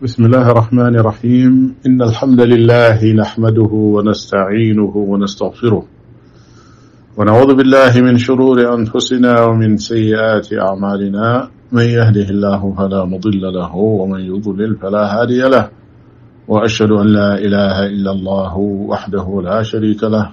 بسم الله الرحمن الرحيم إن الحمد لله نحمده ونستعينه ونستغفره ونعوذ بالله من شرور أنفسنا ومن سيئات أعمالنا من يهده الله فلا مضل له ومن يضلل فلا هادي له وأشهد أن لا إله إلا الله وحده لا شريك له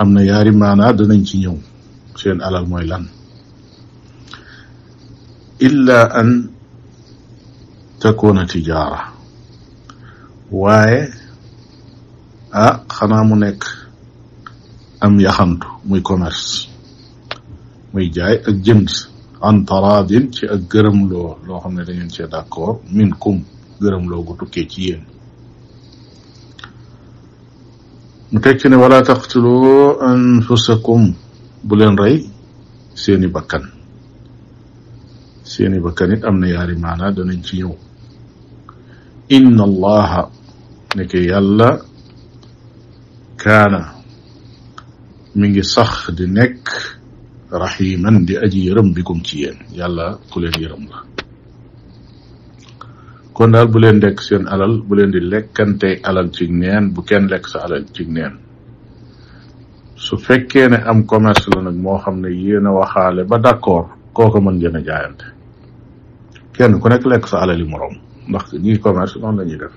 am na yaari maanaa danañ ci ñëw seen alal mooy lan illa an takuna tijaara waaye ah xanaa mu nekk am yaxantu muy commerce muy jaay ak jënd an taraadin ci ak gërëm loo loo xam ne da ngeen cee d'accord min kum gërëm loo gu tukkee ci yéen mu teg ci ne wala taqtulu anfusakum bu leen rey seeni bakkan seeni bakkan it am na yaari maanaa danañ ci ñëw inna allaha nekke yàlla kaana mi ngi sax di nekk raximan di aji yërëm bikum ci yéen yàlla ku leen yërëm la kon daal bu leen lekk seen alal bu leen di lekkante alal ci neen bu kenn lekk sa alal ci neen su fekkee ne am commerce la nag moo xam ne yéen a waxaale ba d'accord kooka mën ngeen a jaayante kenn ku nekk lekk sa alal yi moroom ndax ñiy commerce noonu la ñuy def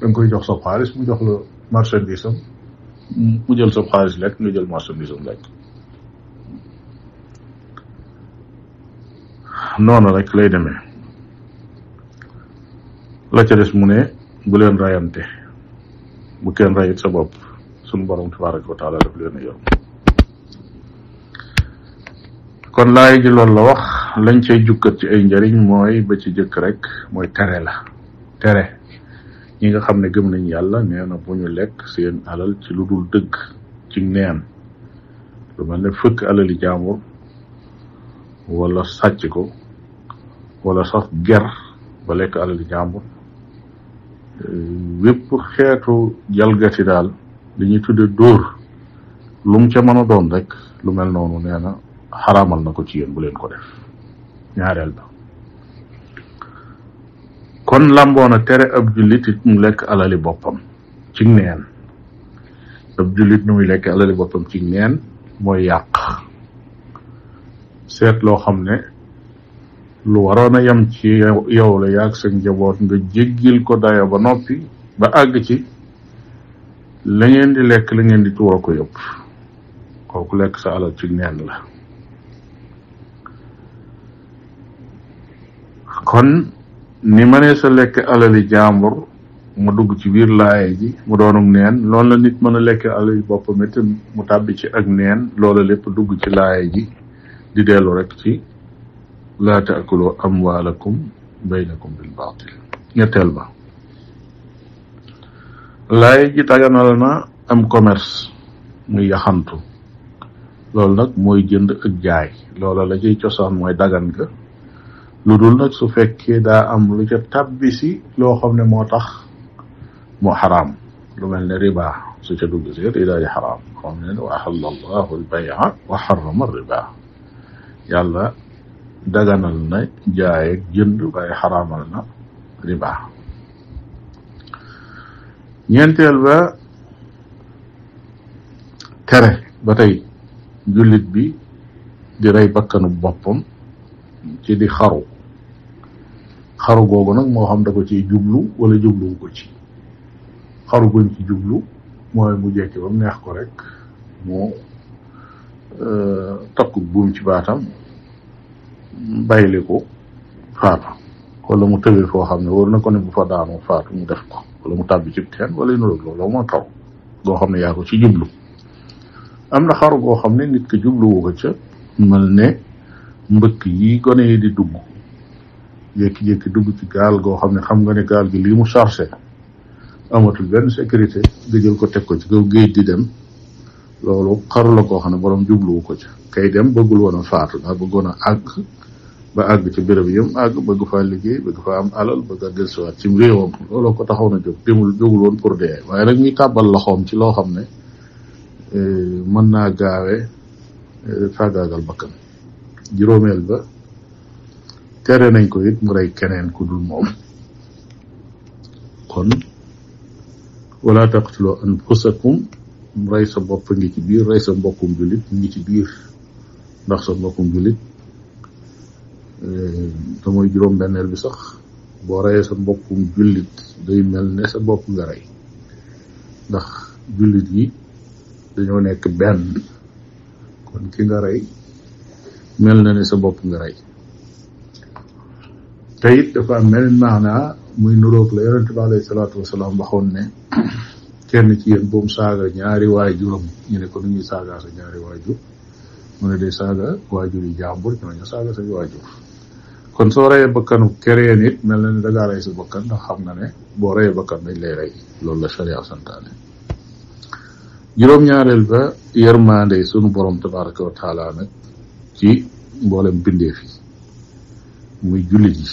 da nga koy jox sa xaalis mu jox la marchandise am mu jël sa xaalis lekk nga jël marchandise am lekk noonu rek lay demee la ca des mu ne bu leen rayante bu kenn rayit sa bopp sunu borom tabaraka wa taala daf leen a yor kon laay ji loolu la wax lañ cay jukkat ci ay njariñ mooy ba ci jëkk rek mooy tere la tere ñi nga xam ne gëm nañ yàlla nee na bu ñu lekk seen alal ci lu dul dëgg ci neen lu mel ne fëkk alali jaamur wala sàcc ko wala sax ger ba lekk alali jàmbur wépp xeetu jalgati daal li ñuy tudde dóor lu mu ca mën a doon rek lu mel noonu nee na xaraamal na ko ci yéen bu leen ko def ñaareel ba kon làmboona tere ab jullit it mu lekk alali boppam ci neen ab jullit nu muy lekk alali boppam ci neen mooy yàq seet loo xam ne lu waroon a yem ci yow la yaag sa njaboot nga jéggil ko dayo ba noppi ba àgg ci la ngeen di lekk la ngeen di tuur a ko yëpp kooku lekk sa alal ci neen la kon ni mënee sa lekk alali jàmbur mu dugg ci biir laaye ji mu doonum neen loolu la nit mën a lekk alali boppam itam mu tàbbi ci ak neen loola lépp dugg ci laaye ji di dellu rek ci laa taakulu amwaalakum baynakum bil baatil ñetteel ba laay ji daganal na am commerce muy yaxantu loolu nag mooy jënd ak jaay loola la ciy cosaan mooy dagan ga lu dul nag su fekkee daa am lu ca tabbi si loo xam ne moo tax mu xaraam lu mel ne riba su ca dugg si day daal di xaraam xam ne wa ahalla allahu albay'a wa harrama riba yàlla daganal na jaay ak jënd waaye xaraamal na riba ñeenteel ba tere ba tey jullit bi di rey bakkanu boppam ci di xaru xaru googu nag moo xam da ko ciy jublu wala jubluwu ko ci xaru gën ci jublu mooy mu jekki ba mu neex ko rek mu takku buum ci baatam bayliku faatu wala mu tëwee foo xam ne wóor na ko ne bu fa daanu faatu mu def ko wala mu tàbbi ci teen wala yu nuroog loolu moo taw goo xam ne yaa ko ci jublu am na xaru goo xam ne nit ki jubluwu ko ca mel ne mbëkk yi gone yi di dugg jékki-jékki dugg ci gaal goo xam ne xam nga ne gaal gi lii mu chargé amatul benn sécurité nga jël ko teg ko ci kaw géej di dem loolu xaru la koo xam ne borom jubluwu ko ca kay dem bëggul woon a faatu daa bëggoon a àgg ba àgg ci béréb yëm àgg bëgg faa liggéey bëgg faa am alal bëgg a dellusiwaat ci réewam looloo ko taxoon a jóg demul jógul woon pour dee waaye nag ñuy tàbbal loxoom ci loo xam ne mën naa gaawe faagaagal bakkan juróomeel ba tere nañ ko it mu rey keneen ku dul moom kon wala taqtuloo anfusakum rey sa bopp ngi ci biir rey sa mbokkum jullit ngi ci biir ndax sa mbokkum jullit eh, te mooy juróom benneel bi sax boo reyee sa mbokkum jullit day mel ne sa bopp nga rey ndax jullit yi dañoo nekk benn kon ki nga rey mel na ne sa bopp nga rey te it dafa am meneen maanaa muy nuróog la yonent bi alayhi salaatu wasalaam waxoon ne kenn ci yéen bu mu saaga ñaari waajuram ñu ne ko nu ñuy saagaa sa ñaari waajur mu ne day saaga waajur yi jàmbur ñooñu saaga sa waajur kon soo reyee bakkanu kereen it mel na ne da ngaa rey sa bakkan ndax xam nga ne boo reyee bakkan dañ lay rey loolu la sharia santaane juróom-ñaareel ba yërmaande sunu borom tabaraka wa taala nag ci mboolem bindeef yi muy jullit yi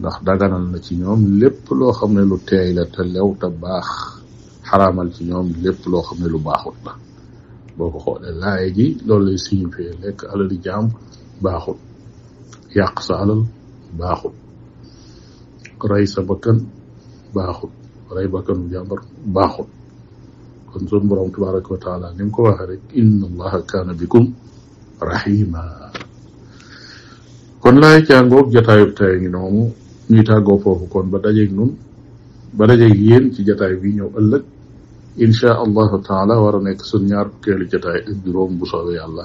ndax daganal na ci ñoom lépp loo xam ne lu teey la te lew te baax xaraamal ci ñoom lépp loo xam ne lu baaxut la boo ko xoolee laaye ji loolu lay signifié lekk alali jaam baaxut yàq sa alal baaxut rey sa bakkan baaxul rey bakkanu jàmbar baaxul kon sun borom tabaraka wa taala ni mu ko waxee rek inna allaha kaana bikum rahima kon laay càngoog jataayub tay ngi noonu ñuy tàggoo foofu kon ba dajeeg nun ba dajeeg yéen ci jataay bi ñëw ëllëg insha allahu taala war a nekk sun ñaar fukkeelu jataay ak juróom bu soobee yàlla